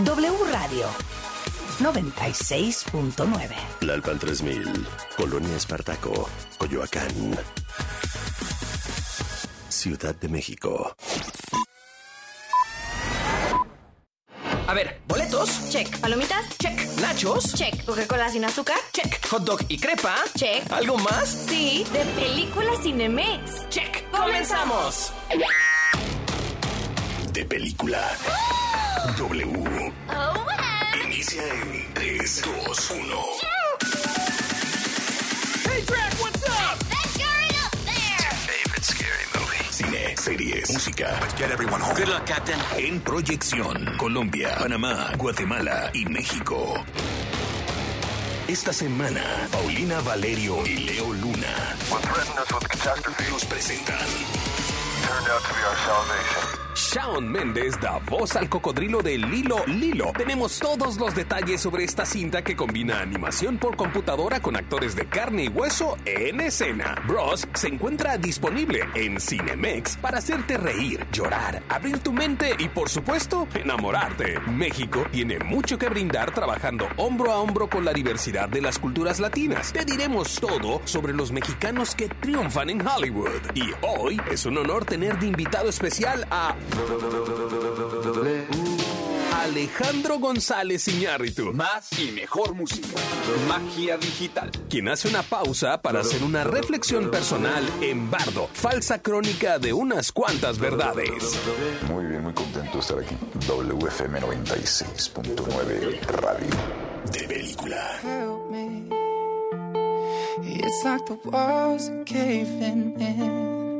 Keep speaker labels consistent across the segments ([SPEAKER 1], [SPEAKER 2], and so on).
[SPEAKER 1] W Radio 96.9.
[SPEAKER 2] Lalpan 3000, Colonia Espartaco, Coyoacán. Ciudad de México.
[SPEAKER 3] A ver, boletos.
[SPEAKER 4] Check. ¿Palomitas?
[SPEAKER 3] Check. Nachos.
[SPEAKER 4] Check. ¿Coca-Cola sin azúcar?
[SPEAKER 3] Check. Hot dog y crepa.
[SPEAKER 4] Check.
[SPEAKER 3] ¿Algo más?
[SPEAKER 4] Sí, de película Cinemex.
[SPEAKER 3] Check. ¡Comenzamos!
[SPEAKER 2] De película. W. Inicia en 3, 2, 1.
[SPEAKER 3] Hey, Drac, what's up?
[SPEAKER 2] Favorite scary movie. Cine, series, música.
[SPEAKER 5] Get everyone home.
[SPEAKER 2] Good luck, Captain. En proyección, Colombia, Panamá, Guatemala y México. Esta semana, Paulina Valerio y Leo Luna nos presentan
[SPEAKER 5] turned out to be our salvation.
[SPEAKER 6] Shawn Méndez da voz al cocodrilo de Lilo Lilo. Tenemos todos los detalles sobre esta cinta que combina animación por computadora con actores de carne y hueso en escena. Bros se encuentra disponible en Cinemex para hacerte reír, llorar, abrir tu mente y por supuesto enamorarte. México tiene mucho que brindar trabajando hombro a hombro con la diversidad de las culturas latinas. Te diremos todo sobre los mexicanos que triunfan en Hollywood. Y hoy es un honor tener de invitado especial a Alejandro González Iñárritu,
[SPEAKER 7] Más y mejor música. Magia digital.
[SPEAKER 6] quien hace una pausa para hacer una reflexión personal en Bardo, falsa crónica de unas cuantas verdades.
[SPEAKER 5] Muy bien, muy contento de estar aquí. WFM 96.9 Radio.
[SPEAKER 2] de película.
[SPEAKER 8] help me. It's like the walls are caving in.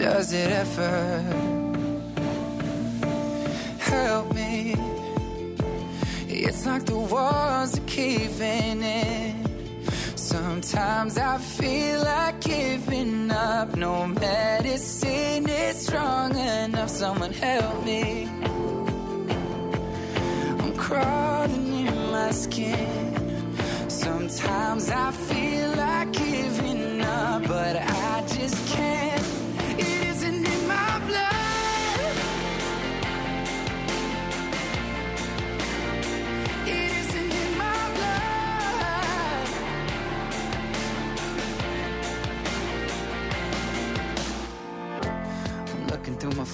[SPEAKER 8] Does it ever? Help me. It's like the walls are caving in. Sometimes I feel like giving up. No medicine is strong enough. Someone help me. I'm crawling in my skin. Sometimes I feel like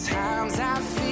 [SPEAKER 8] Sometimes I feel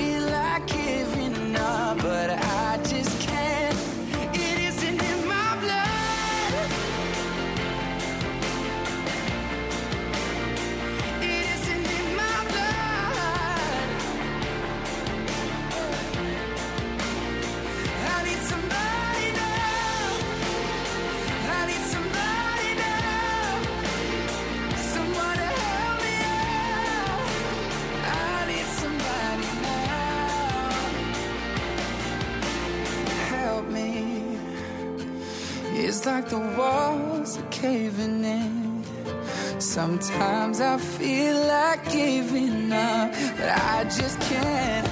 [SPEAKER 8] Sometimes I feel like but I just can't.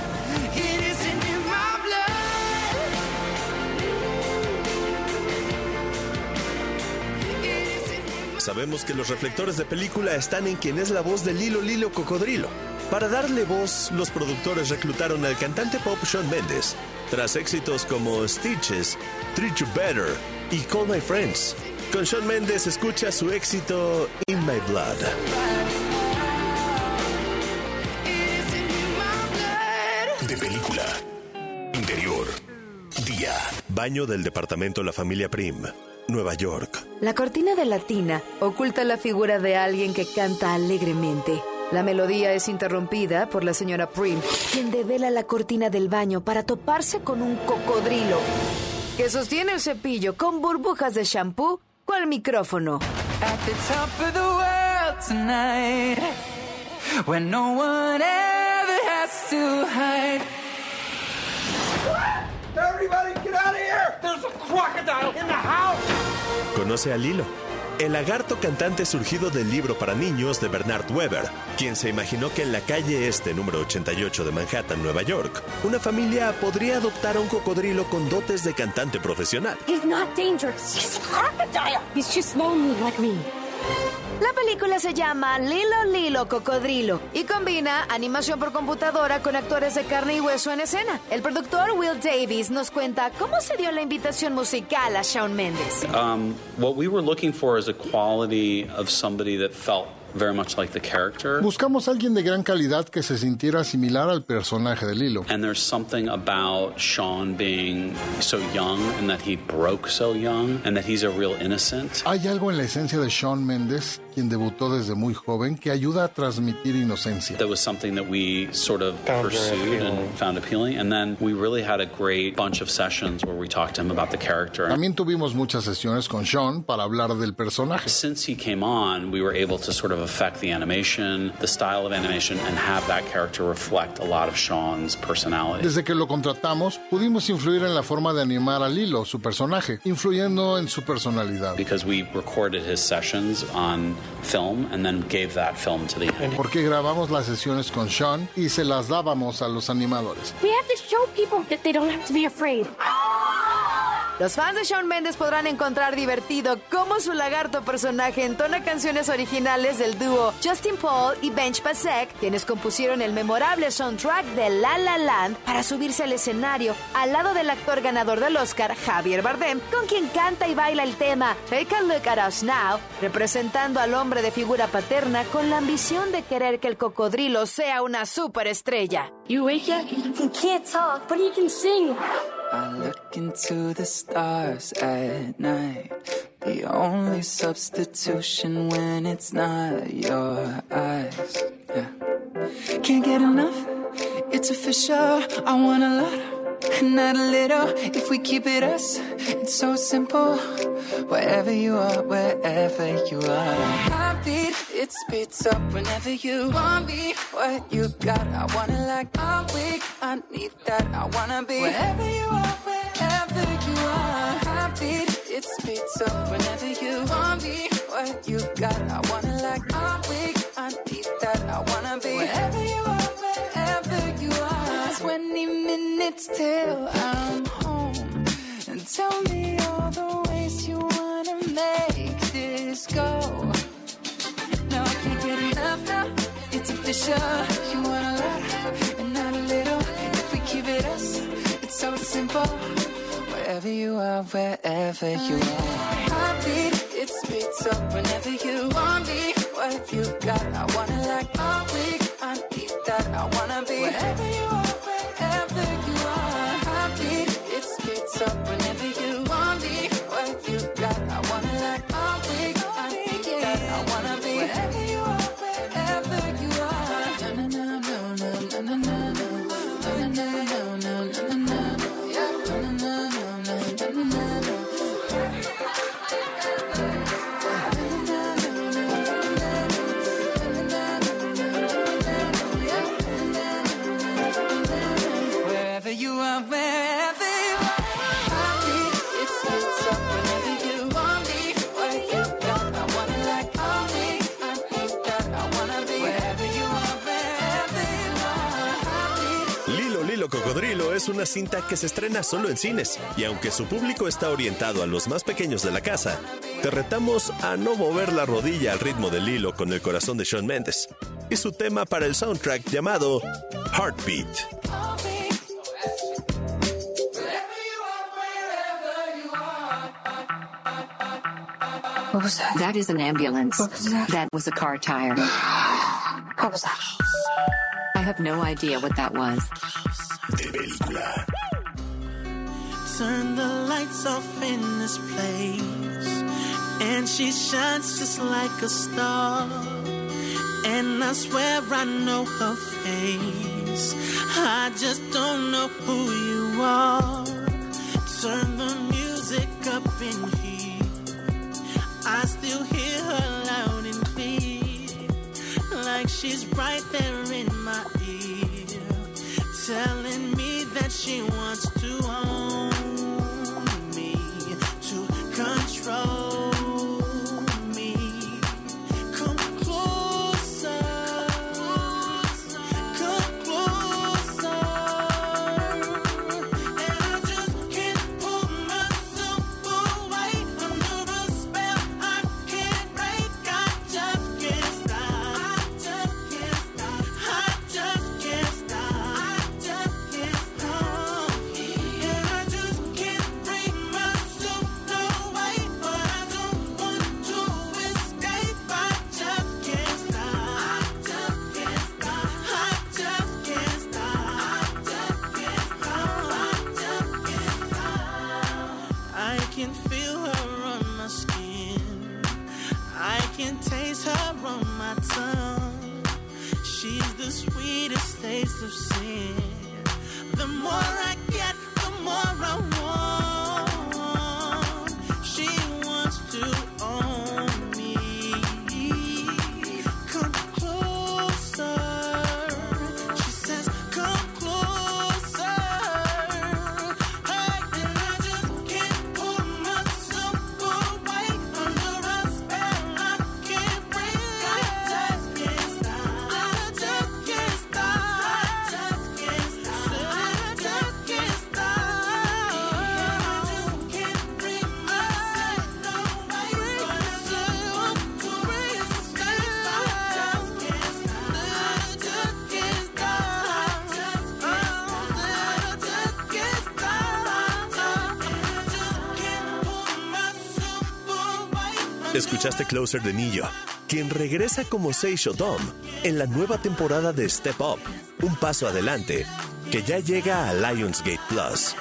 [SPEAKER 2] Sabemos que los reflectores de película están en quien es la voz de Lilo Lilo Cocodrilo. Para darle voz, los productores reclutaron al cantante pop Shawn Mendes, tras éxitos como Stitches, Treat You Better y Call My Friends. Con Sean Mendes escucha su éxito In My Blood.
[SPEAKER 6] De película. Interior. Día.
[SPEAKER 2] Baño del departamento La Familia Prim. Nueva York.
[SPEAKER 1] La cortina de latina oculta la figura de alguien que canta alegremente. La melodía es interrumpida por la señora Prim, quien devela la cortina del baño para toparse con un cocodrilo que sostiene el cepillo con burbujas de shampoo el micrófono.
[SPEAKER 8] At the top of the world tonight, when no one ever has to hide.
[SPEAKER 3] Everybody get out of here! There's a crocodile in the house!
[SPEAKER 2] Conoce a Lilo, el lagarto cantante surgido del libro para niños de Bernard Weber, quien se imaginó que en la calle este número 88 de Manhattan, Nueva York, una familia podría adoptar a un cocodrilo con dotes de cantante profesional.
[SPEAKER 9] He's not dangerous. He's crocodile.
[SPEAKER 1] La película se llama Lilo Lilo Cocodrilo y combina animación por computadora con actores de carne y hueso en escena. El productor Will Davis nos cuenta cómo se dio la invitación musical a Shawn Mendes.
[SPEAKER 10] Um, what we were looking for is a quality of somebody that felt very much like the character.
[SPEAKER 11] Buscamos a alguien de gran calidad que se sintiera similar al personaje de Lilo.
[SPEAKER 10] And there's something about Sean being so young and that he broke so young and that he's a real innocent.
[SPEAKER 11] Hay algo en la esencia de Shawn Mendes, quien debutó desde muy joven, que ayuda a transmitir inocencia.
[SPEAKER 10] That was something that we sort of pursued and found appealing. And then we really had a great bunch of sessions where we talked to him about the character.
[SPEAKER 11] También tuvimos muchas sesiones con Sean para hablar del personaje.
[SPEAKER 10] Since he came on, we were able to sort of affect the animation, the style of animation, and have that character reflect a lot of Sean's personality.
[SPEAKER 11] Desde que lo contratamos, pudimos influir en la forma de animar a Lilo, su personaje, influyendo en su personalidad.
[SPEAKER 10] Because we recorded his sessions on film and then gave that film to the
[SPEAKER 11] Porque grabamos las sesiones con Sean y se las dábamos a los animadores.
[SPEAKER 9] We have to show people that they don't have to be afraid.
[SPEAKER 1] Los fans de Shawn Mendes podrán encontrar divertido cómo su lagarto personaje entona canciones originales del dúo Justin Paul y Bench Pasek, quienes compusieron el memorable soundtrack de La La Land para subirse al escenario al lado del actor ganador del Oscar, Javier Bardem, con quien canta y baila el tema Take a Look at Us Now, representando al hombre de figura paterna con la ambición de querer que el cocodrilo sea una superestrella.
[SPEAKER 9] You? He can't talk, but he can sing.
[SPEAKER 8] I look into the stars at night. The only substitution when it's not your eyes. Yeah. Can't get enough. It's official. I want a lot, not a little. If we keep it us, it's so simple. Wherever you are, wherever you are. Heartbeat, it speeds up whenever you want me. What you got, I wanna like. I'm weak, I need that. I wanna be wherever you are, wherever you are. Heartbeat, it speeds up whenever you want me. What you got, I wanna like. I'm weak, I need that. I wanna be wherever. 20 minutes till I'm home. And tell me all the ways you wanna make this go. No, I can't get enough now. It's official. You want a lot and not a little. If we keep it us, it's so simple. Wherever you are, wherever you are. Heartbeat, it speeds up whenever you want me. What you got, I wanna like all week.
[SPEAKER 2] Cocodrilo es una cinta que se estrena solo en cines y aunque su público está orientado a los más pequeños de la casa, te retamos a no mover la rodilla al ritmo de Lilo con el corazón de Shawn Mendes y su tema para el soundtrack llamado Heartbeat.
[SPEAKER 12] What was that? That is an ambulance.
[SPEAKER 9] What was that?
[SPEAKER 12] That was a car tire.
[SPEAKER 9] What was that?
[SPEAKER 12] I have no idea what that was.
[SPEAKER 2] de película.
[SPEAKER 13] Turn the lights off in this place, and she shines just like a star. And I swear I know her face. I just don't know who you are. Turn the music up in here. I still hear her loud and clear, like she's right there in my ear, telling me that she wants
[SPEAKER 2] Escuchaste Closer de Nillo, quien regresa como Seisho Dom en la nueva temporada de Step Up, un paso adelante, que ya llega a Lionsgate Plus.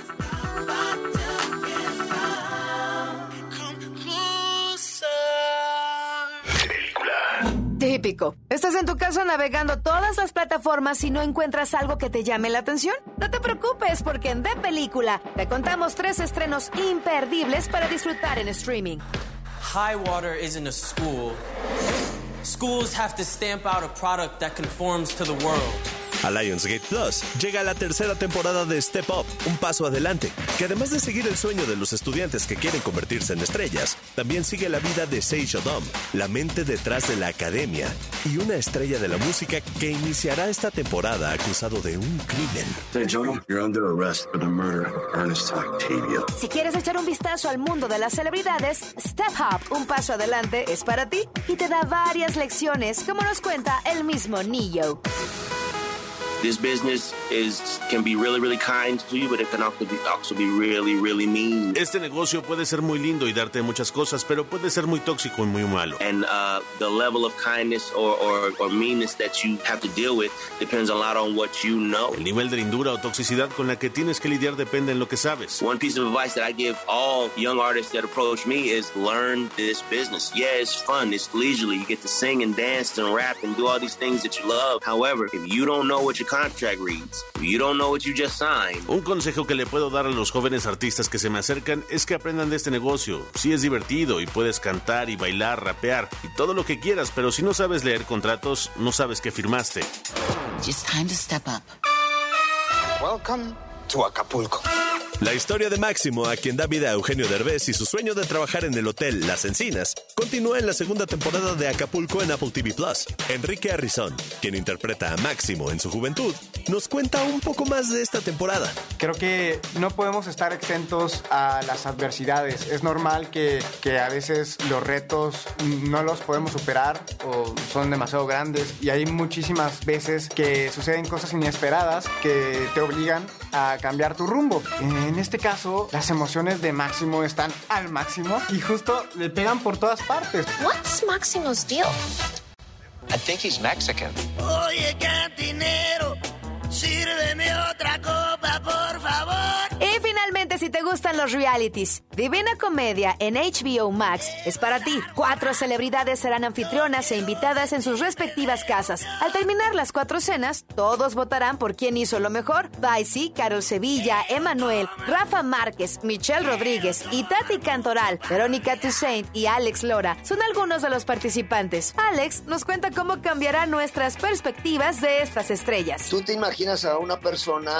[SPEAKER 1] Típico. Estás en tu casa navegando todas las plataformas y no encuentras algo que te llame la atención. No te preocupes porque en De Película te contamos tres estrenos imperdibles para disfrutar en streaming.
[SPEAKER 14] High water isn't a school. Schools have to stamp out a product that conforms to the world.
[SPEAKER 2] A Lionsgate Plus llega la tercera temporada de Step Up, un paso adelante, que además de seguir el sueño de los estudiantes que quieren convertirse en estrellas, también sigue la vida de Seijo Dom, la mente detrás de la academia y una estrella de la música que iniciará esta temporada acusado de un crimen.
[SPEAKER 15] Hey, Jono, you're under arrest for the murder of Ernest Octavio.
[SPEAKER 1] Si quieres echar un vistazo al mundo de las celebridades, Step Up, un paso adelante, es para ti y te da varias lecciones, como nos cuenta el mismo Neo.
[SPEAKER 16] This business is can be really, really kind to you, but it can also be, also be really, really mean.
[SPEAKER 17] Este negocio puede ser muy lindo y darte muchas cosas, pero puede ser muy tóxico y muy malo.
[SPEAKER 16] And uh, the level of kindness or, or, or meanness that you have to deal with depends a lot on what you know.
[SPEAKER 17] El nivel de lindura o toxicidad con la que tienes que lidiar depende en lo que sabes.
[SPEAKER 16] One piece of advice that I give all young artists that approach me is learn this business. Yeah, it's fun, it's leisurely. You get to sing and dance and rap and do all these things that you love. However, if you don't know what your contract reads, you don't know what you just signed,
[SPEAKER 17] Un consejo que le puedo dar a los jóvenes artistas que se me acercan es que aprendan de este negocio. Sí es divertido y puedes cantar y bailar, rapear y todo lo que quieras, pero si no sabes leer contratos, no sabes qué firmaste.
[SPEAKER 12] Just time to step up.
[SPEAKER 15] Welcome to Acapulco.
[SPEAKER 2] La historia de Máximo, a quien da vida a Eugenio Derbez y su sueño de trabajar en el hotel Las Encinas, continúa en la segunda temporada de Acapulco en Apple TV Plus. Enrique Arrizón, quien interpreta a Máximo en su juventud, nos cuenta un poco más de esta temporada.
[SPEAKER 18] Creo que no podemos estar exentos a las adversidades. Es normal que, que a veces los retos no los podemos superar o son demasiado grandes y hay muchísimas veces que suceden cosas inesperadas que te obligan a cambiar tu rumbo. En este caso, las emociones de Máximo están al máximo y justo le pegan por todas partes.
[SPEAKER 9] What's Maximo's deal?
[SPEAKER 19] I think he's Mexican.
[SPEAKER 13] Oye, cantinero, sírveme otra copa.
[SPEAKER 1] Gustan los realities. Divina Comedia en HBO Max es para ti. Cuatro celebridades serán anfitrionas e invitadas en sus respectivas casas. Al terminar las cuatro cenas, todos votarán por quién hizo lo mejor. Daisy, Carol Sevilla, Emanuel, Rafa Márquez, Michelle Rodríguez y Tati Cantoral, Verónica Toussaint y Alex Lora son algunos de los participantes. Alex nos cuenta cómo cambiarán nuestras perspectivas de estas estrellas.
[SPEAKER 19] Tú te imaginas a una persona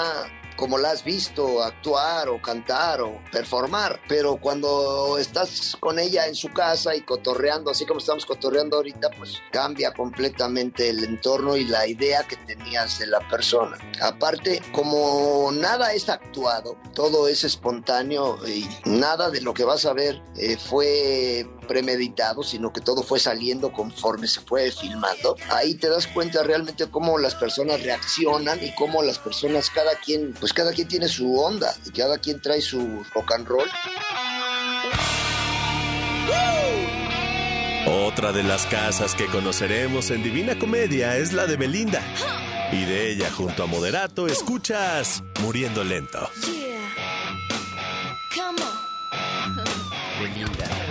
[SPEAKER 19] como la has visto actuar o cantar o performar, pero cuando estás con ella en su casa y cotorreando, así como estamos cotorreando ahorita, pues cambia completamente el entorno y la idea que tenías de la persona. Aparte, como nada es actuado, todo es espontáneo y nada de lo que vas a ver eh, fue premeditado, sino que todo fue saliendo conforme se fue filmando. Ahí te das cuenta realmente cómo las personas reaccionan y cómo las personas, cada quien, pues cada quien tiene su onda y cada quien trae su rock and roll.
[SPEAKER 2] Otra de las casas que conoceremos en Divina Comedia es la de Belinda. Y de ella junto a Moderato escuchas Muriendo Lento.
[SPEAKER 20] Come on. Quizá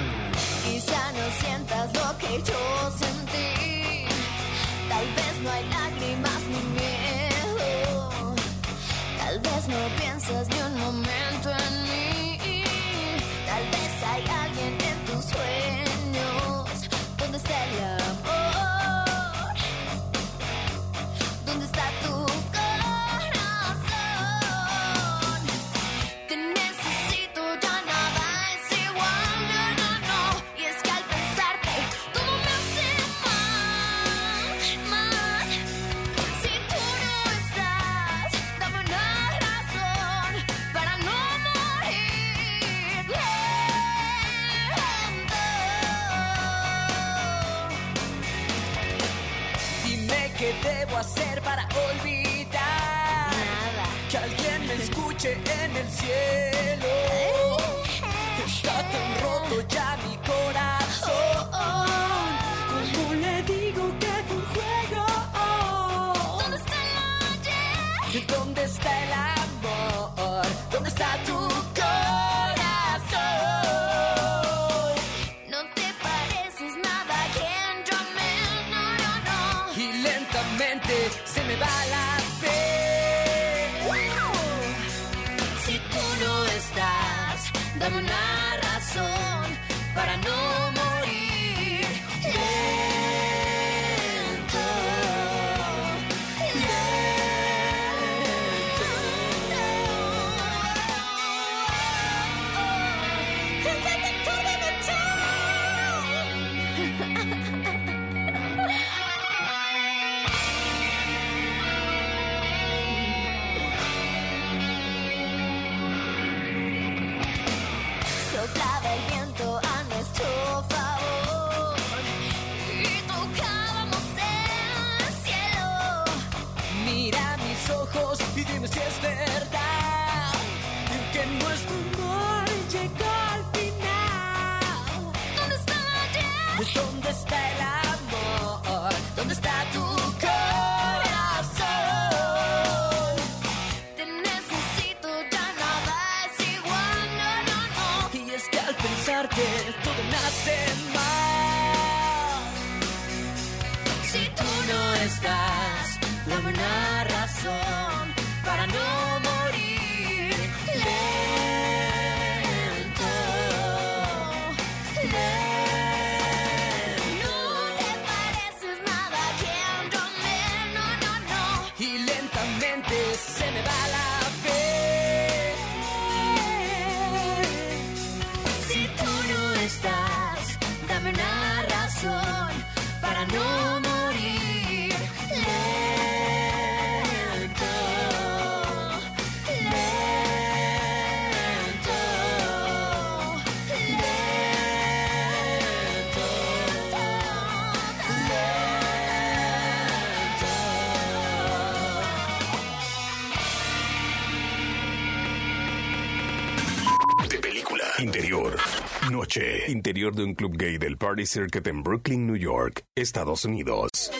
[SPEAKER 6] Noche. Interior de un club gay del Party Circuit en Brooklyn, New York, Estados Unidos.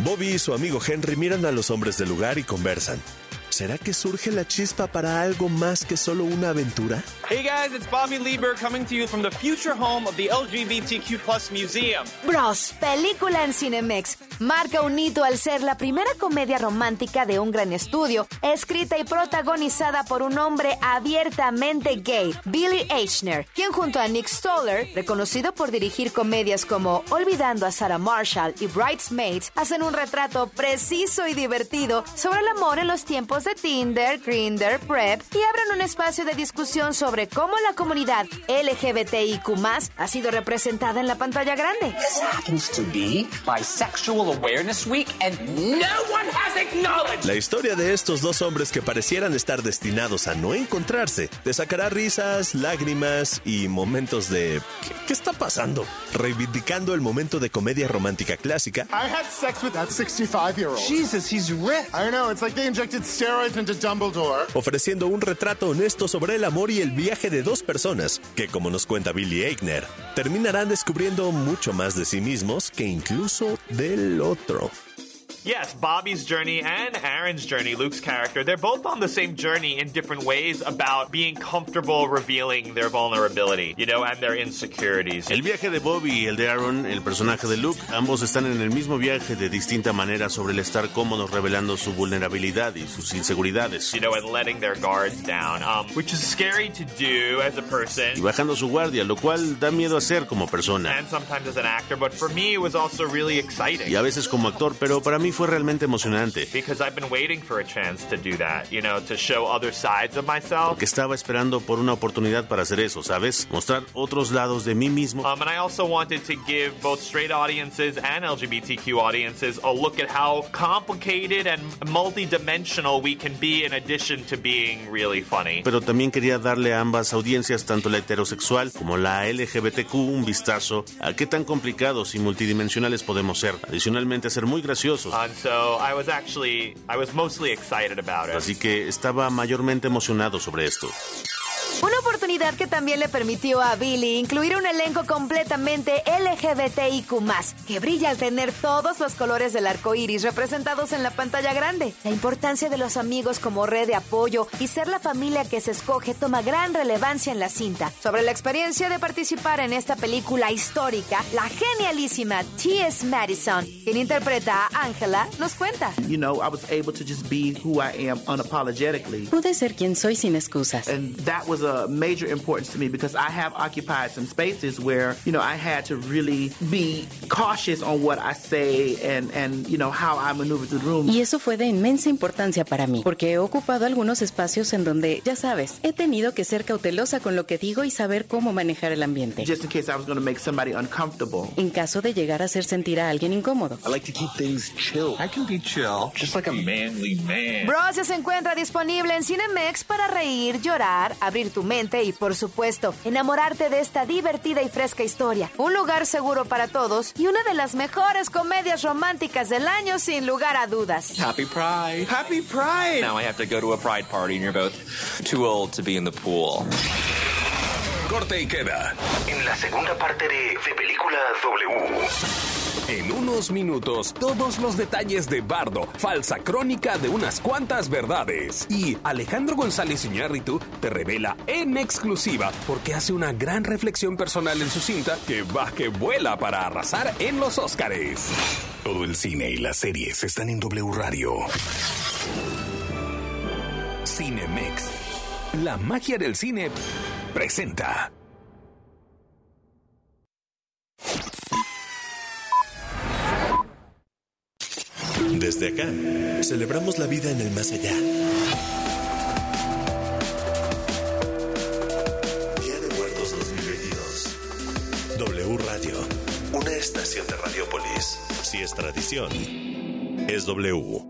[SPEAKER 2] Bobby y su amigo Henry miran a los hombres del lugar y conversan. ¿Será que surge la chispa para algo más que solo una aventura?
[SPEAKER 3] Hey guys, it's Bobby Lieber coming to you from the future home of the LGBTQ plus museum.
[SPEAKER 1] Bros, película en Cinemex. Marca un hito al ser la primera comedia romántica de un gran estudio, escrita y protagonizada por un hombre abiertamente gay, Billy Eichner, quien junto a Nick Stoller, reconocido por dirigir comedias como Olvidando a Sarah Marshall y Bridesmaids, hacen un retrato preciso y divertido sobre el amor en los tiempos de Tinder, Grindr, Prep y abren un espacio de discusión sobre cómo la comunidad LGBTIQ ha sido representada en la pantalla grande.
[SPEAKER 21] This happens to be Bisexual Awareness Week, and no one has acknowledged.
[SPEAKER 2] La historia de estos dos hombres que parecieran estar destinados a no encontrarse te sacará risas, lágrimas y momentos de ¿qué, qué está pasando? Reivindicando el momento de comedia romántica clásica,
[SPEAKER 11] I had sex with that 65 year old. Jesus, he's rich. I know, it's like they injected steroids into Dumbledore.
[SPEAKER 2] ofreciendo un retrato honesto sobre el amor y el viaje de dos personas que, como nos cuenta Billy Eichner, terminarán descubriendo mucho más de sí mismos que incluso del otro.
[SPEAKER 3] Yes, Bobby's journey and Aaron's journey, Luke's character, they're both on the same journey in different ways about being comfortable revealing their vulnerability, you know, and their insecurities.
[SPEAKER 17] El viaje de Bobby y el de Aaron, el personaje de Luke, ambos están en el mismo viaje de distinta manera sobre el estar cómodos revelando su vulnerabilidad y sus inseguridades.
[SPEAKER 3] You know, and letting their guards down, um, which is scary to do as a person Y
[SPEAKER 17] bajando su guardia, lo cual da miedo hacer como persona.
[SPEAKER 3] and sometimes as an actor, but for me, it was also really exciting.
[SPEAKER 17] Y a veces como actor, pero para mí fue realmente emocionante.
[SPEAKER 3] Because I've been waiting for a chance to do that, you know, to show other sides of myself.
[SPEAKER 17] Que estaba esperando por una oportunidad para hacer eso, ¿sabes? Mostrar otros lados de mí mismo.
[SPEAKER 3] Um, and I also wanted to give both straight audiences and LGBTQ audiences a look at how complicated and multidimensional we can be in addition to being really funny.
[SPEAKER 17] Pero también quería darle a ambas audiencias, tanto la heterosexual como la LGBTQ, un vistazo a qué tan complicados y multidimensionales podemos ser. Adicionalmente, ser muy graciosos.
[SPEAKER 3] And so I was actually, I was mostly excited about it.
[SPEAKER 17] Así que estaba mayormente emocionado sobre esto.
[SPEAKER 1] Una oportunidad que también le permitió a Billy incluir un elenco completamente LGBTIQ, que brilla al tener todos los colores del arco iris representados en la pantalla grande. La importancia de los amigos como red de apoyo y ser la familia que se escoge toma gran relevancia en la cinta. Sobre la experiencia de participar en esta película histórica, la genialísima T.S. Madison, quien interpreta a Angela, nos cuenta.
[SPEAKER 22] You know, I was able to just be who I am unapologetically.
[SPEAKER 23] Pude ser quien soy sin excusas.
[SPEAKER 22] And that was a major importance to me because I have occupied some spaces where, you know, I had to really be cautious on what I say and, and you know, how I maneuver through the room.
[SPEAKER 23] Y eso fue de inmensa importancia para mí, porque he ocupado algunos espacios en donde, ya sabes, he tenido que ser cautelosa con lo que digo y saber cómo manejar el ambiente.
[SPEAKER 22] Just in case I was going to make somebody uncomfortable.
[SPEAKER 23] En caso de llegar a hacer sentir a alguien incómodo.
[SPEAKER 15] I like to keep things chill. I can be chill, just like a manly man.
[SPEAKER 1] Bros se encuentra disponible en Cinemex para reír, llorar, abrir tu mente y, por supuesto, enamorarte de esta divertida y fresca historia. Un lugar seguro para todos y una de las mejores comedias románticas del año, sin lugar a dudas.
[SPEAKER 7] Happy Pride. Happy Pride. Now I have to go to a Pride party and you're both too old to be in the pool.
[SPEAKER 6] Corte y queda.
[SPEAKER 24] En la segunda parte de, de Película W.
[SPEAKER 6] En unos minutos, todos los detalles de Bardo, falsa crónica de unas cuantas verdades. Y Alejandro González Iñárritu te revela en exclusiva porque hace una gran reflexión personal en su cinta que va que vuela para arrasar en los Óscares.
[SPEAKER 24] Todo el cine y las series están en W Radio.
[SPEAKER 6] Cinemex. La magia del cine presenta.
[SPEAKER 2] Desde acá, celebramos la vida en el más allá. Día de Muertos 2022. W Radio, una estación de Radiopolis. Si es tradición, es W.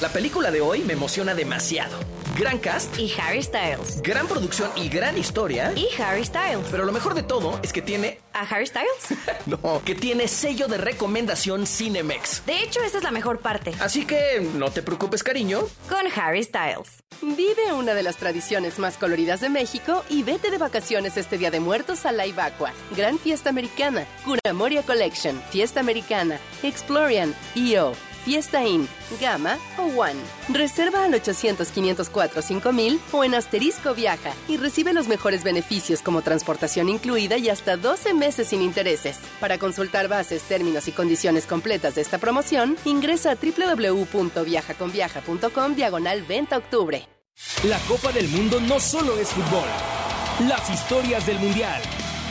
[SPEAKER 25] La película de hoy me emociona demasiado. Gran cast
[SPEAKER 4] Y Harry Styles.
[SPEAKER 25] gran producción y gran historia.
[SPEAKER 4] Y Harry Styles.
[SPEAKER 25] Pero lo mejor de todo es que tiene,
[SPEAKER 4] ¿A Harry Styles?
[SPEAKER 25] no, que tiene sello de recomendación Cinemex.
[SPEAKER 4] De hecho, esa es la mejor parte.
[SPEAKER 25] Así que no te preocupes, cariño.
[SPEAKER 4] Con Harry Styles.
[SPEAKER 26] Vive una de las tradiciones más coloridas de México y vete de vacaciones este Día de Muertos a la Ibacua. Gran Fiesta Americana, Cura Moria Collection, Fiesta Americana, Explorian, EO, Fiesta Inn, Gama o One. Reserva al 800-504-5000 o en Asterisco Viaja y recibe los mejores beneficios como transportación incluida y hasta 12 meses sin intereses. Para consultar bases, términos y condiciones completas de esta promoción, ingresa a www.viajaconviaja.com diagonal 20 octubre.
[SPEAKER 27] La Copa del Mundo no solo es fútbol. Las historias del Mundial.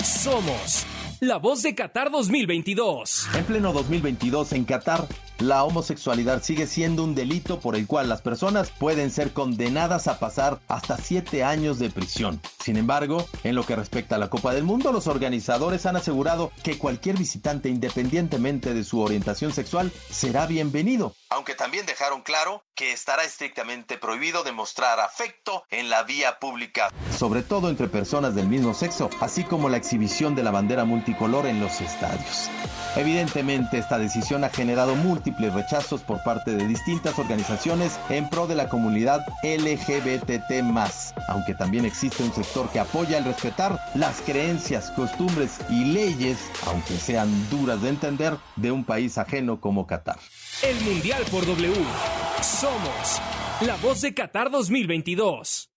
[SPEAKER 27] Somos la voz de Qatar 2022.
[SPEAKER 28] En pleno 2022 en Qatar, la homosexualidad sigue siendo un delito por el cual las personas pueden ser condenadas a pasar hasta siete años de prisión. Sin embargo, en lo que respecta a la Copa del Mundo, los organizadores han asegurado que cualquier visitante, independientemente de su orientación sexual, será bienvenido. Aunque también dejaron claro que estará estrictamente prohibido demostrar afecto en la vía pública, sobre todo entre personas del mismo sexo, así como la exhibición de la bandera multicolor en los estadios. Evidentemente, esta decisión ha generado múltiples rechazos por parte de distintas organizaciones en pro de la comunidad LGBT+, aunque también existe un sector que apoya el respetar las creencias, costumbres y leyes, aunque sean duras de entender, de un país ajeno como Qatar.
[SPEAKER 27] El Mundial por W. Somos la voz de Qatar 2022.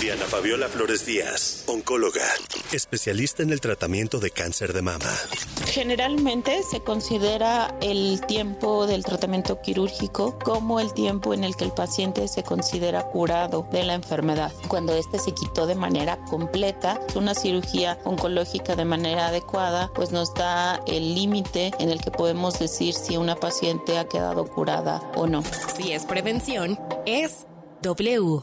[SPEAKER 2] Diana Fabiola Flores Díaz, oncóloga, especialista en el tratamiento de cáncer de mama.
[SPEAKER 29] Generalmente se considera el tiempo del tratamiento quirúrgico como el tiempo en el que el paciente se considera curado de la enfermedad. Cuando este se quitó de manera completa, una cirugía oncológica de manera adecuada, pues nos da el límite en el que podemos decir si una paciente ha quedado curada o no.
[SPEAKER 30] Si es prevención, es W.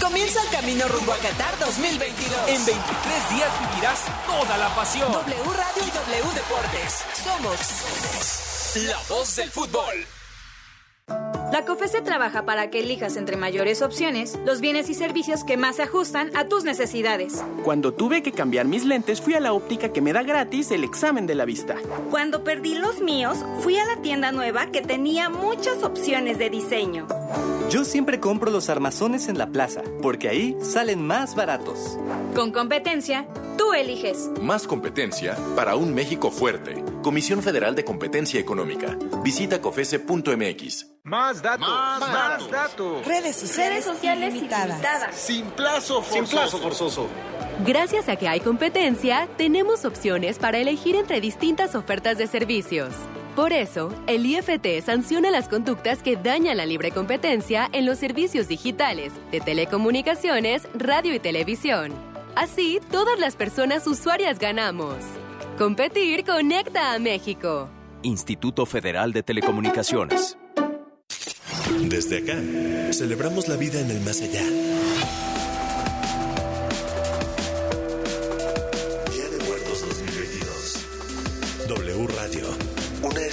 [SPEAKER 20] Comienza el camino rumbo a Qatar 2022.
[SPEAKER 27] En 23 días vivirás toda la pasión.
[SPEAKER 20] W Radio y W Deportes. Somos
[SPEAKER 27] La voz del fútbol.
[SPEAKER 31] La COFESE trabaja para que elijas entre mayores opciones los bienes y servicios que más se ajustan a tus necesidades.
[SPEAKER 32] Cuando tuve que cambiar mis lentes, fui a la óptica que me da gratis el examen de la vista.
[SPEAKER 31] Cuando perdí los míos, fui a la tienda nueva que tenía muchas opciones de diseño.
[SPEAKER 33] Yo siempre compro los armazones en la plaza, porque ahí salen más baratos.
[SPEAKER 31] Con competencia, tú eliges.
[SPEAKER 34] Más competencia para un México fuerte. Comisión Federal de Competencia Económica. Visita cofese.mx.
[SPEAKER 35] Más datos, más, datos.
[SPEAKER 20] Redes sociales,
[SPEAKER 31] sociales
[SPEAKER 20] ilimitadas.
[SPEAKER 35] Sin plazo forzoso. Sin plazo forzoso.
[SPEAKER 26] Gracias a que hay competencia, tenemos opciones para elegir entre distintas ofertas de servicios. Por eso, el IFT sanciona las conductas que dañan la libre competencia en los servicios digitales, de telecomunicaciones, radio y televisión. Así, todas las personas usuarias ganamos. Competir conecta a México.
[SPEAKER 36] Instituto Federal de Telecomunicaciones.
[SPEAKER 2] Desde acá, celebramos la vida en el más allá.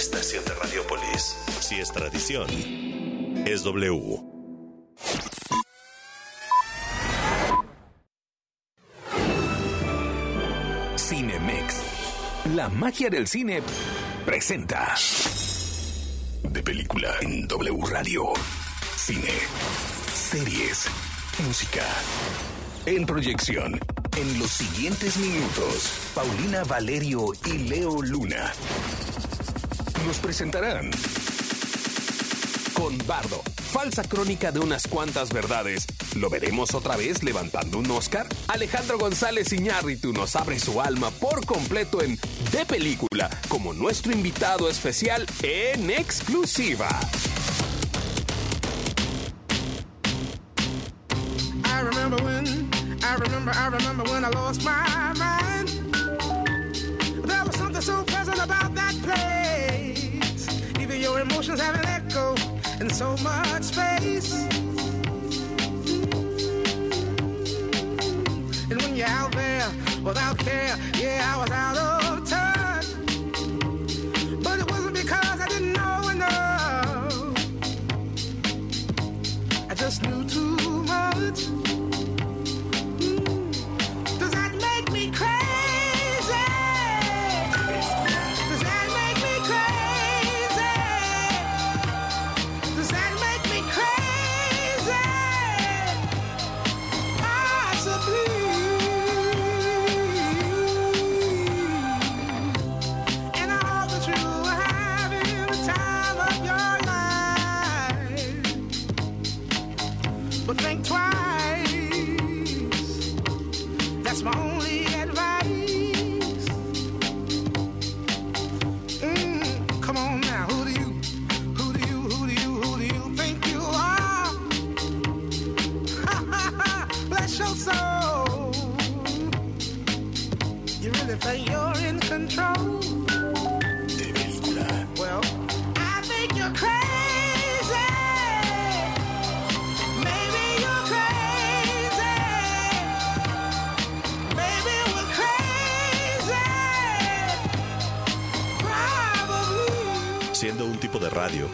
[SPEAKER 2] Estación de Radiopolis. Si es tradición, es W.
[SPEAKER 6] Cinemex. La magia del cine presenta. De película en W Radio. Cine. Series. Música. En proyección. En los siguientes minutos, Paulina Valerio y Leo Luna nos presentarán con Bardo. Falsa crónica de unas cuantas verdades. ¿Lo veremos otra vez levantando un Oscar? Alejandro González Iñárritu nos abre su alma por completo en De Película como nuestro invitado especial en exclusiva.
[SPEAKER 37] I remember when, I remember, I remember when I lost my so much space. And when you're out there without care, yeah, I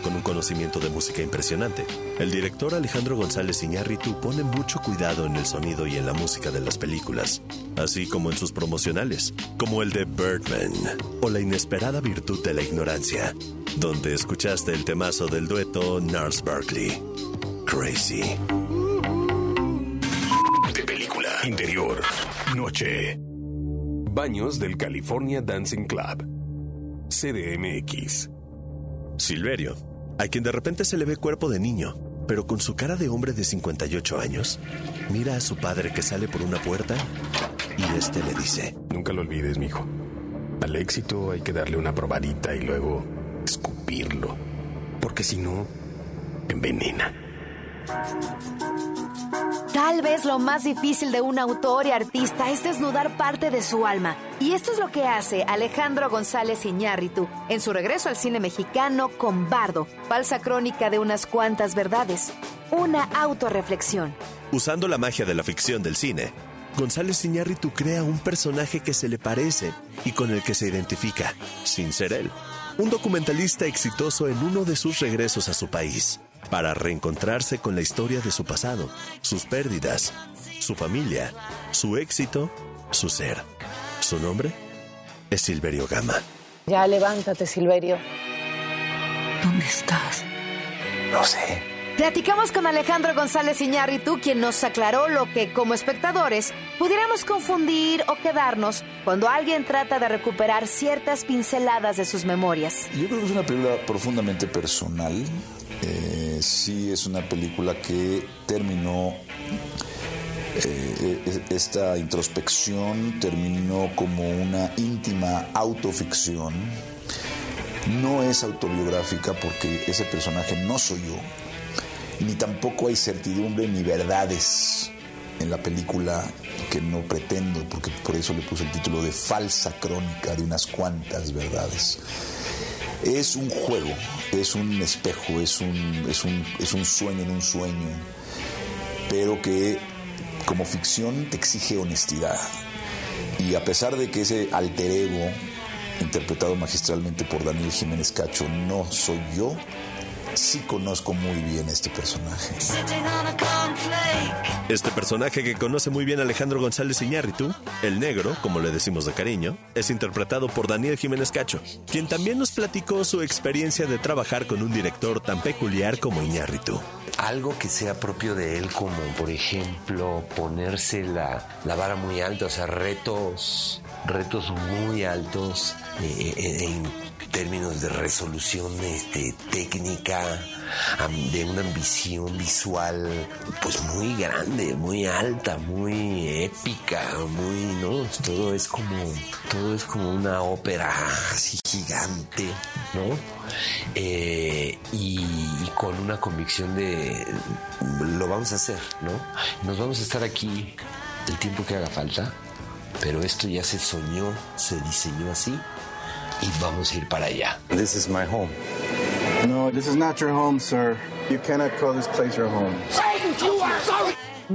[SPEAKER 2] con un conocimiento de música impresionante, el director Alejandro González Iñárritu pone mucho cuidado en el sonido y en la música de las películas, así como en sus promocionales, como el de Birdman o La inesperada virtud de la ignorancia, donde escuchaste el temazo del dueto Nars Barkley, Crazy.
[SPEAKER 6] De película. Interior. Noche. Baños del California Dancing Club. CDMX.
[SPEAKER 2] Silverio, a quien de repente se le ve cuerpo de niño, pero con su cara de hombre de 58 años, mira a su padre que sale por una puerta y este le dice:
[SPEAKER 6] Nunca lo olvides, mijo. Al éxito hay que darle una probadita y luego escupirlo. Porque si no, envenena.
[SPEAKER 1] Tal vez lo más difícil de un autor y artista es desnudar parte de su alma. Y esto es lo que hace Alejandro González Iñárritu en su regreso al cine mexicano con Bardo, falsa crónica de unas cuantas verdades. Una autorreflexión.
[SPEAKER 2] Usando la magia de la ficción del cine, González Iñárritu crea un personaje que se le parece y con el que se identifica, sin ser él. Un documentalista exitoso en uno de sus regresos a su país, para reencontrarse con la historia de su pasado, sus pérdidas, su familia, su éxito, su ser. Su nombre es Silverio Gama.
[SPEAKER 38] Ya levántate, Silverio.
[SPEAKER 1] ¿Dónde estás?
[SPEAKER 38] No sé.
[SPEAKER 1] Platicamos con Alejandro González Iñárritu, quien nos aclaró lo que, como espectadores, pudiéramos confundir o quedarnos cuando alguien trata de recuperar ciertas pinceladas de sus memorias.
[SPEAKER 39] Yo creo que es una película profundamente personal. Eh, sí es una película que terminó eh, esta introspección terminó como una íntima autoficción. No es autobiográfica porque ese personaje no soy yo, ni tampoco hay certidumbre ni verdades en la película que no pretendo, porque por eso le puse el título de falsa crónica de unas cuantas verdades. Es un juego, es un espejo, es un, es un, es un sueño en un sueño, pero que como ficción te exige honestidad. Y a pesar de que ese alter ego, interpretado magistralmente por Daniel Jiménez Cacho, no soy yo, sí conozco muy bien este personaje.
[SPEAKER 2] Este personaje que conoce muy bien Alejandro González Iñárritu, el negro, como le decimos de cariño, es interpretado por Daniel Jiménez Cacho, quien también nos platicó su experiencia de trabajar con un director tan peculiar como Iñárritu.
[SPEAKER 40] Algo que sea propio de él, como por ejemplo ponerse la, la vara muy alta, o sea, retos, retos muy altos eh, eh, en términos de resolución este, técnica,
[SPEAKER 41] de una ambición visual pues muy grande, muy alta, muy épica, muy, ¿no? Todo es como, todo es como una ópera así gigante, ¿no? Eh, y, con una convicción de lo vamos a hacer, ¿no? Nos vamos a estar aquí el tiempo que haga falta, pero esto ya se soñó, se diseñó así y vamos a ir para allá.
[SPEAKER 42] This is my home.
[SPEAKER 35] No, this is not your home, sir. You cannot call this place your home.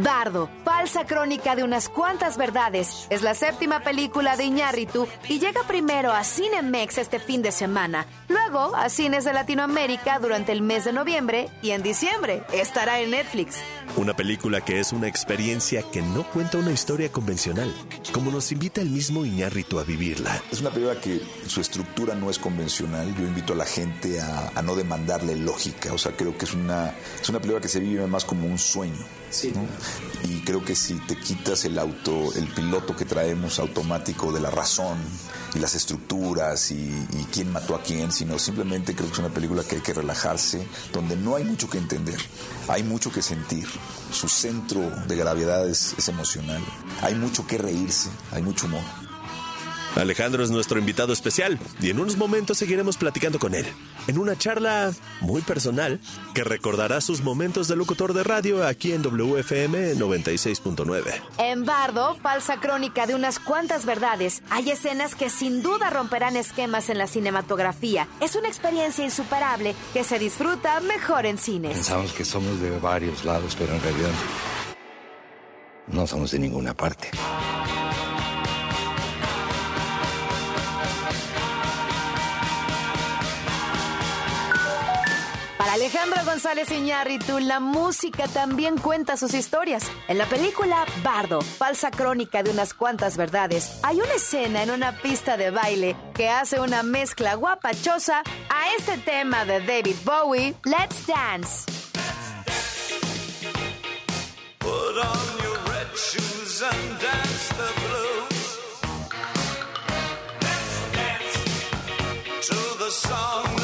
[SPEAKER 4] Bardo, falsa crónica de unas cuantas verdades, es la séptima película de Iñárritu y llega primero a Cinemex este fin de semana, luego a cines de Latinoamérica durante el mes de noviembre y en diciembre estará en Netflix.
[SPEAKER 2] Una película que es una experiencia que no cuenta una historia convencional, como nos invita el mismo Iñárritu a vivirla.
[SPEAKER 39] Es una película que su estructura no es convencional. Yo invito a la gente a, no demandarle lógica. O sea, creo que es una, es una película que se vive más como un sueño. Sí. Y creo que si te quitas el auto, el piloto que traemos automático de la razón y las estructuras y, y quién mató a quién, sino simplemente creo que es una película que hay que relajarse, donde no hay mucho que entender, hay mucho que sentir. Su centro de gravedad es, es emocional. Hay mucho que reírse, hay mucho humor.
[SPEAKER 2] Alejandro es nuestro invitado especial y en unos momentos seguiremos platicando con él, en una charla muy personal que recordará sus momentos de locutor de radio aquí en WFM 96.9.
[SPEAKER 4] En Bardo, falsa crónica de unas cuantas verdades, hay escenas que sin duda romperán esquemas en la cinematografía. Es una experiencia insuperable que se disfruta mejor en cines.
[SPEAKER 41] Pensamos que somos de varios lados, pero en realidad no somos de ninguna parte.
[SPEAKER 4] Alejandro González Iñárritu, la música también cuenta sus historias. En la película Bardo, falsa crónica de unas cuantas verdades, hay una escena en una pista de baile que hace una mezcla guapachosa a este tema de David Bowie, Let's Dance. Put on your red shoes and dance the blues. Let's dance to the song.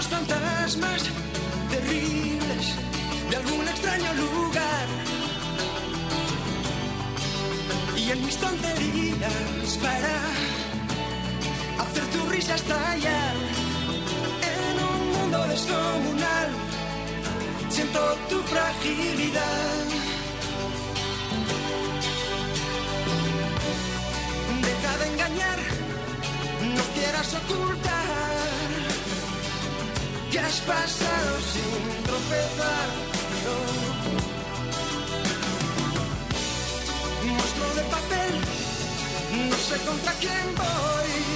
[SPEAKER 43] Los fantasmas terribles de algún extraño lugar. Y en mis tonterías para hacer tu risa estallar en un mundo descomunal. Siento tu fragilidad. Deja de engañar, no quieras ocultar has pasado sin tropezar. no. Monstruo de papel, no sé contra quién voy.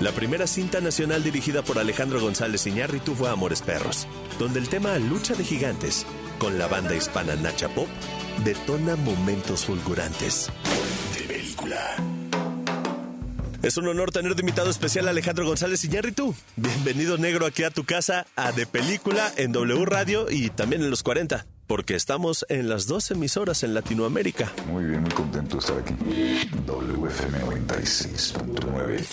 [SPEAKER 2] La primera cinta nacional dirigida por Alejandro González Iñárritu fue Amores Perros, donde el tema Lucha de Gigantes, con la banda hispana Nacha Pop, detona momentos fulgurantes.
[SPEAKER 39] De película.
[SPEAKER 2] Es un honor tener de invitado especial a Alejandro González Iñárritu. Bienvenido negro aquí a tu casa, a De Película, en W Radio y también en los 40, porque estamos en las dos emisoras en Latinoamérica.
[SPEAKER 39] Muy bien, muy contento de estar aquí. WFM 96.9.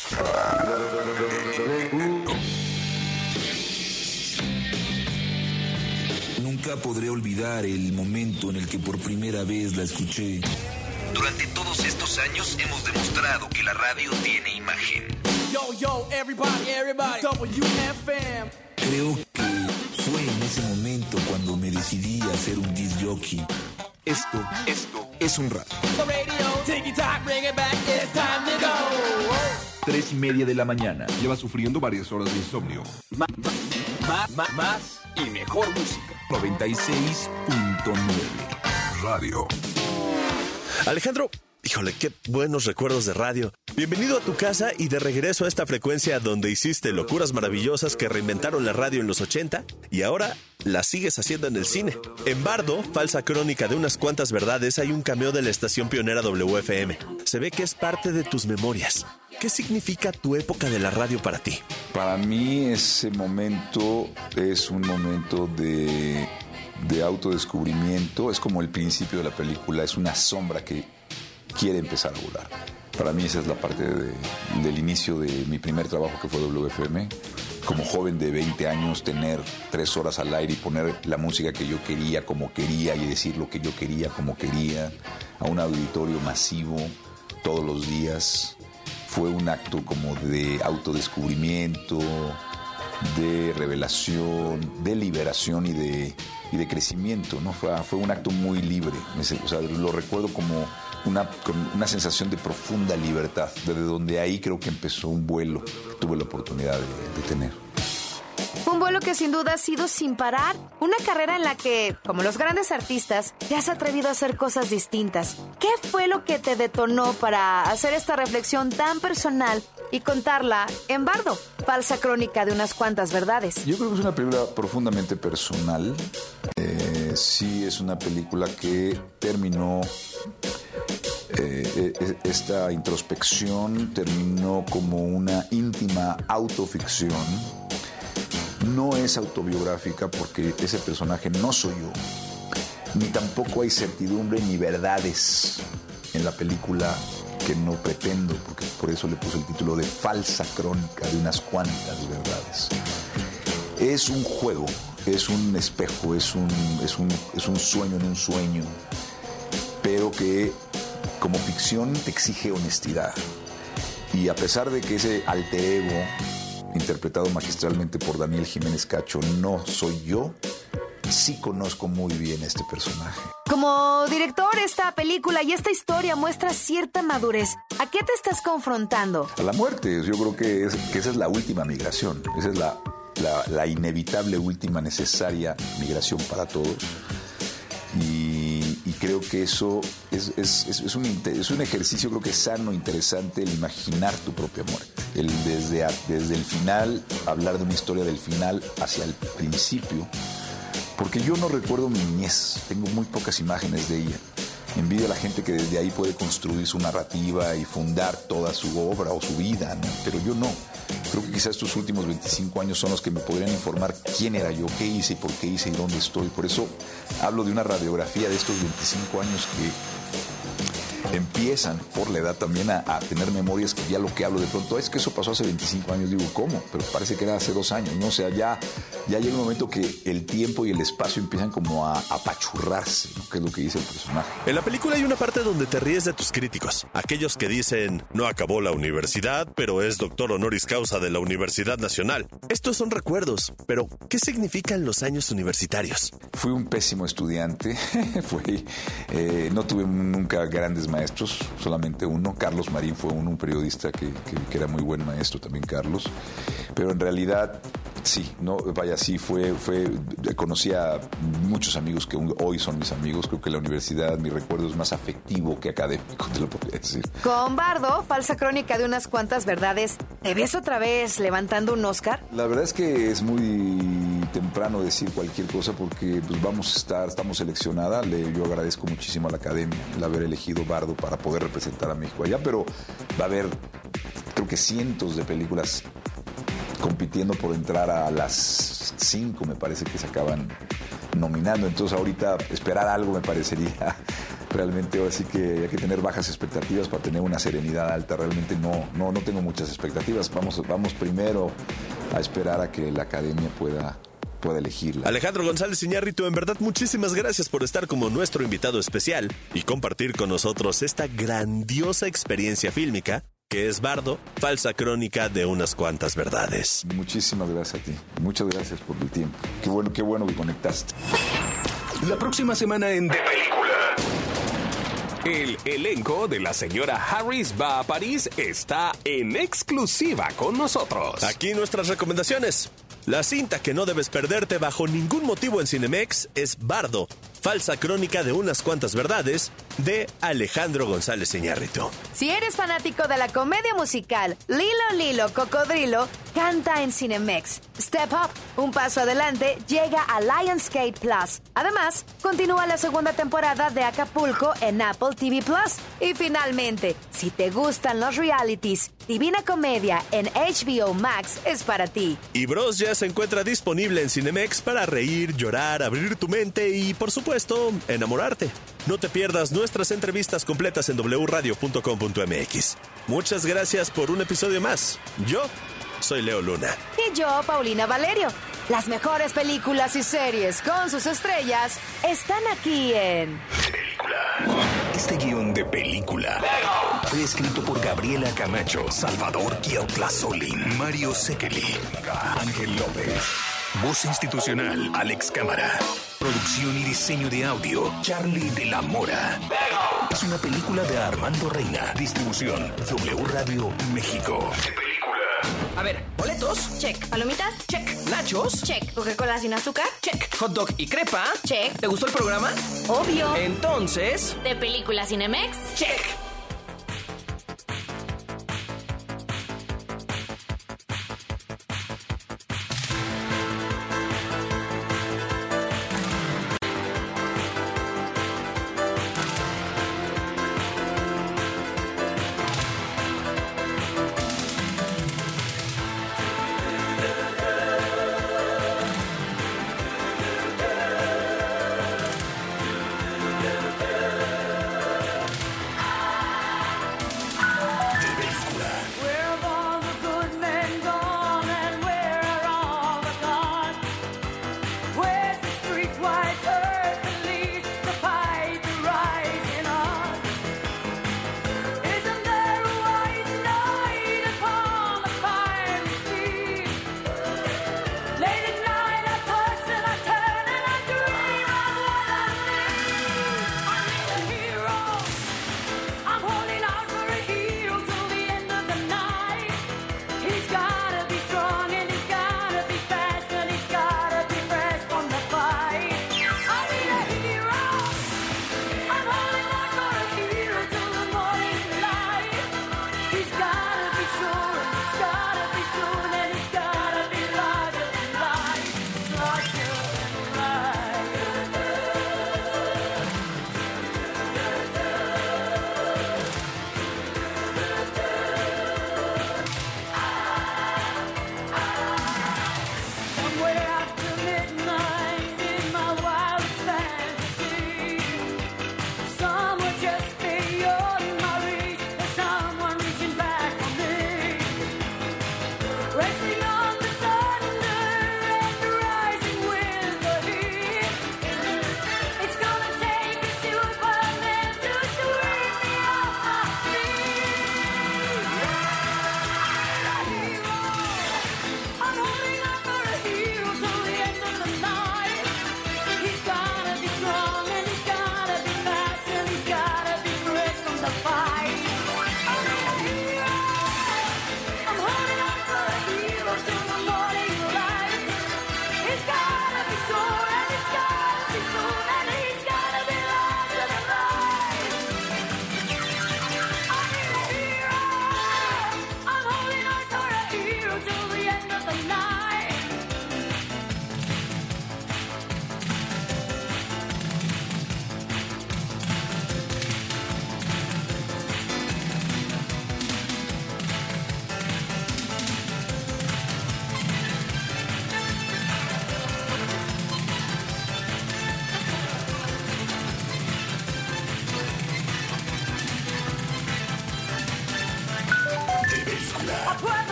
[SPEAKER 42] Nunca podré olvidar el momento en el que por primera vez la escuché.
[SPEAKER 44] Durante todos estos años hemos demostrado que la radio tiene imagen.
[SPEAKER 45] Yo, yo, everybody, everybody, WFM.
[SPEAKER 42] Creo que fue en ese momento cuando me decidí hacer un disc jockey. Esto, esto es un
[SPEAKER 45] go.
[SPEAKER 42] Tres y media de la mañana. Lleva sufriendo varias horas de insomnio.
[SPEAKER 44] Más, más, más y mejor música.
[SPEAKER 42] 96.9 Radio.
[SPEAKER 2] Alejandro, híjole, qué buenos recuerdos de radio. Bienvenido a tu casa y de regreso a esta frecuencia donde hiciste locuras maravillosas que reinventaron la radio en los 80 y ahora la sigues haciendo en el cine. En Bardo, falsa crónica de unas cuantas verdades, hay un cameo de la estación pionera WFM. Se ve que es parte de tus memorias. ¿Qué significa tu época de la radio para ti?
[SPEAKER 39] Para mí ese momento es un momento de, de autodescubrimiento, es como el principio de la película, es una sombra que quiere empezar a volar. Para mí esa es la parte de- del inicio de mi primer trabajo que fue WFM. Como joven de 20 años, tener tres horas al aire y poner la música que yo quería, como quería, y decir lo que yo quería, como quería, a un auditorio masivo todos los días. Fue un acto como de autodescubrimiento, de revelación, de liberación y de, y de crecimiento, ¿no? Fue, fue un acto muy libre. O sea, lo recuerdo como una, con una sensación de profunda libertad, desde donde ahí creo que empezó un vuelo que tuve la oportunidad de, de tener.
[SPEAKER 1] Un vuelo que sin duda ha sido sin parar. Una carrera en la que, como los grandes artistas, te has atrevido a hacer cosas distintas. ¿Qué fue lo que te detonó para hacer esta reflexión tan personal y contarla en Bardo? Falsa crónica de unas cuantas verdades.
[SPEAKER 39] Yo creo que es una película profundamente personal. Eh, sí, es una película que terminó eh, eh, esta introspección terminó como una íntima autoficción. No es autobiográfica porque ese personaje no soy yo, ni tampoco hay certidumbre ni verdades en la película que no pretendo, porque por eso le puse el título de falsa crónica de unas cuantas verdades. Es un juego, es un espejo, es un, es un, es un sueño en un sueño, pero que como ficción te exige honestidad. Y a pesar de que ese alter ego, interpretado magistralmente por Daniel Jiménez Cacho, no soy yo, sí conozco muy bien este personaje.
[SPEAKER 1] Como director, esta película y esta historia muestra cierta madurez. ¿A qué te estás confrontando?
[SPEAKER 39] A la muerte. Yo creo que, que esa es la última migración. Esa es la, la, la inevitable última necesaria migración para todos. Y creo que eso es, es, es, un, es, un, ejercicio creo que sano, interesante, el imaginar tu propia muerte. El desde, desde el final, hablar de una historia del final hacia el principio, porque yo no recuerdo mi niñez, tengo muy pocas imágenes de ella. Envidio a la gente que desde ahí puede construir su narrativa y fundar toda su obra o su vida, pero yo no. Creo que quizás estos últimos 25 años son los que me podrían informar quién era yo, qué hice por qué hice y dónde estoy. Por eso hablo de una radiografía de estos 25 años que empiezan por la edad también a, tener memorias que ya lo que hablo de pronto es que eso pasó hace 25 años, digo, ¿cómo? Pero parece que era hace dos años, ¿no? O sea, ya, ya llega un momento que el tiempo y el espacio empiezan como a apachurrarse, ¿no? Que es lo que dice el personaje.
[SPEAKER 2] En la película hay una parte donde te ríes de tus críticos, aquellos que dicen, no acabó la universidad, pero es doctor honoris causa de la Universidad Nacional. Estos son recuerdos, pero ¿qué significan los años universitarios?
[SPEAKER 39] Fui un pésimo estudiante, fui, eh, no tuve nunca grandes maestros, solamente uno. Carlos Marín fue uno, un periodista que, que, era muy buen maestro también, Carlos. Pero en realidad, sí, no, vaya, sí, fue, fue, conocí a muchos amigos que hoy son mis amigos. Creo que la universidad, mi recuerdo es más afectivo que académico, te lo podría decir.
[SPEAKER 1] Con Bardo, falsa crónica de unas cuantas verdades, ¿te ves otra vez levantando un Oscar?
[SPEAKER 39] La verdad es que es muy temprano decir cualquier cosa porque pues vamos a estar, estamos seleccionada. Le, yo agradezco muchísimo a la academia el haber elegido Bardo para poder representar a México allá, pero va a haber creo que cientos de películas compitiendo por entrar a las cinco, me parece que se acaban nominando. Entonces ahorita esperar algo me parecería realmente así que hay que tener bajas expectativas para tener una serenidad alta. Realmente no, no, no tengo muchas expectativas. Vamos, vamos primero a esperar a que la academia pueda elegirla.
[SPEAKER 2] Alejandro González Iñárritu, en verdad muchísimas gracias por estar como nuestro invitado especial y compartir con nosotros esta grandiosa experiencia fílmica que es Bardo, falsa crónica de unas cuantas verdades.
[SPEAKER 39] Muchísimas gracias a ti. Muchas gracias por el tiempo. Qué bueno, qué bueno que conectaste.
[SPEAKER 6] La próxima semana en De Película. El elenco de la señora Harris va a París está en exclusiva con nosotros.
[SPEAKER 2] Aquí nuestras recomendaciones. La cinta que no debes perderte bajo ningún motivo en Cinemex es Bardo, falsa crónica de unas cuantas verdades de Alejandro González Iñárritu.
[SPEAKER 1] Si eres fanático de la comedia musical Lilo Lilo Cocodrilo, canta en Cinemex. Step Up, un paso adelante, llega a Lionsgate Plus. Además, continúa la segunda temporada de Acapulco en Apple TV Plus. Y finalmente, si te gustan los realities, Divina Comedia en HBO Max es para ti.
[SPEAKER 2] Y Bros ya se encuentra disponible en Cinemex para reír, llorar, abrir tu mente y, por supuesto, enamorarte. No te pierdas nuestras entrevistas completas en wradio.com.mx. Muchas gracias por un episodio más. Yo soy Leo Luna.
[SPEAKER 1] Y yo, Paulina Valerio. Las mejores películas y series con sus estrellas están aquí en...
[SPEAKER 6] Este guion de película fue escrito por Gabriela Camacho, Salvador Solín, Mario Sekeli, Ángel López. Voz institucional, Alex Cámara. Producción y diseño de audio, Charlie de la Mora. Es una película de Armando Reina. Distribución, W Radio México. película.
[SPEAKER 46] A ver, boletos.
[SPEAKER 20] Check. Palomitas.
[SPEAKER 46] Check. Nachos.
[SPEAKER 20] Check. Coca-Cola sin azúcar.
[SPEAKER 46] Check. Hot dog y crepa.
[SPEAKER 20] Check.
[SPEAKER 46] ¿Te gustó el programa?
[SPEAKER 20] Obvio.
[SPEAKER 46] Entonces.
[SPEAKER 20] De película Cinemex.
[SPEAKER 46] Check.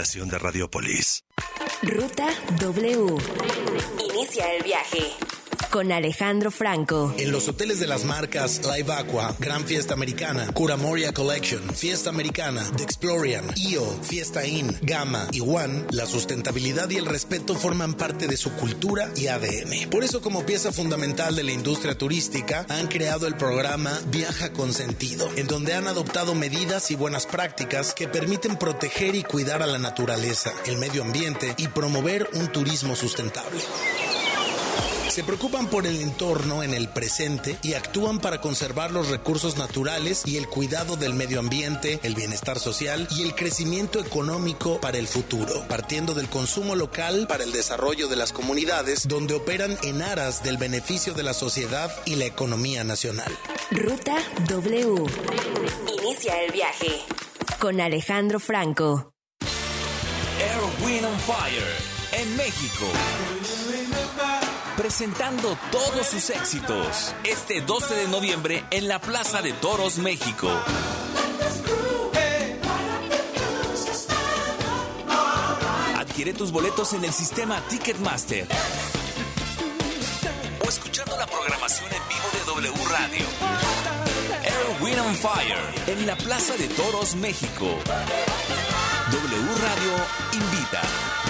[SPEAKER 2] Estación de Radiopolis.
[SPEAKER 26] Alejandro Franco.
[SPEAKER 47] En los hoteles de las marcas Live Aqua, Gran Fiesta Americana, Curamoria Collection, Fiesta Americana, The Explorian, IO, Fiesta Inn, Gamma y One, la sustentabilidad y el respeto forman parte de su cultura y ADN. Por eso, como pieza fundamental de la industria turística, han creado el programa Viaja con Sentido, en donde han adoptado medidas y buenas prácticas que permiten proteger y cuidar a la naturaleza, el medio ambiente y promover un turismo sustentable. Se preocupan por el entorno en el presente y actúan para conservar los recursos naturales y el cuidado del medio ambiente, el bienestar social y el crecimiento económico para el futuro, partiendo del consumo local para el desarrollo de las comunidades donde operan en aras del beneficio de la sociedad y la economía nacional.
[SPEAKER 26] Ruta W. Inicia el viaje. Con Alejandro Franco.
[SPEAKER 42] Air, Wind on Fire en México. Presentando todos sus éxitos este 12 de noviembre en la Plaza de Toros, México. Adquiere tus boletos en el sistema Ticketmaster o escuchando la programación en vivo de W Radio. Air, Wind on Fire en la Plaza de Toros, México. W Radio invita.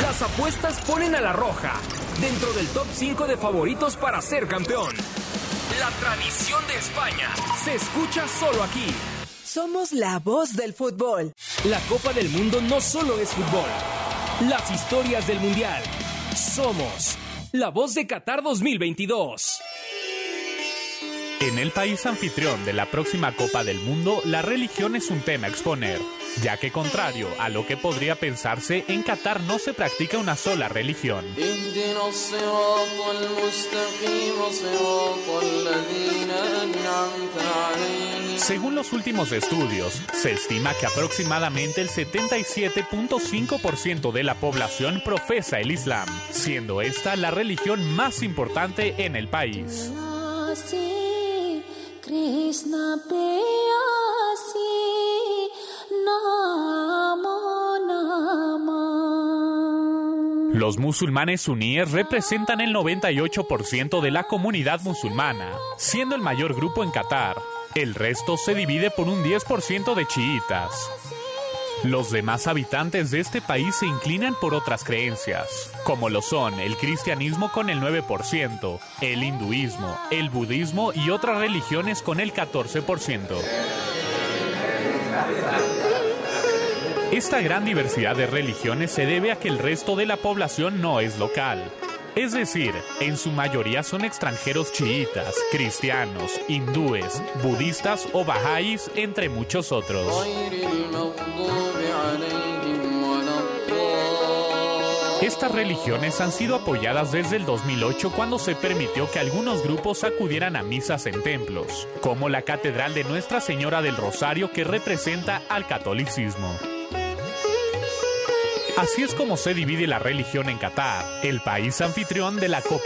[SPEAKER 27] Las apuestas ponen a la roja dentro del top 5 de favoritos para ser campeón. La tradición de España se escucha solo aquí.
[SPEAKER 48] Somos la voz del fútbol.
[SPEAKER 27] La Copa del Mundo no solo es fútbol. Las historias del Mundial. Somos la voz de Qatar 2022.
[SPEAKER 49] En el país anfitrión de la próxima Copa del Mundo, la religión es un tema a exponer, ya que contrario a lo que podría pensarse, en Qatar no se practica una sola religión. Según los últimos estudios, se estima que aproximadamente el 77.5% de la población profesa el Islam, siendo esta la religión más importante en el país. Los musulmanes suníes representan el 98% de la comunidad musulmana, siendo el mayor grupo en Qatar. El resto se divide por un 10% de chiitas. Los demás habitantes de este país se inclinan por otras creencias, como lo son el cristianismo con el 9%, el hinduismo, el budismo y otras religiones con el 14%. Esta gran diversidad de religiones se debe a que el resto de la población no es local. Es decir, en su mayoría son extranjeros chiitas, cristianos, hindúes, budistas o bahá'ís, entre muchos otros. Estas religiones han sido apoyadas desde el 2008 cuando se permitió que algunos grupos acudieran a misas en templos, como la Catedral de Nuestra Señora del Rosario que representa al catolicismo. Así es como se divide la religión en Qatar, el país anfitrión de la Copa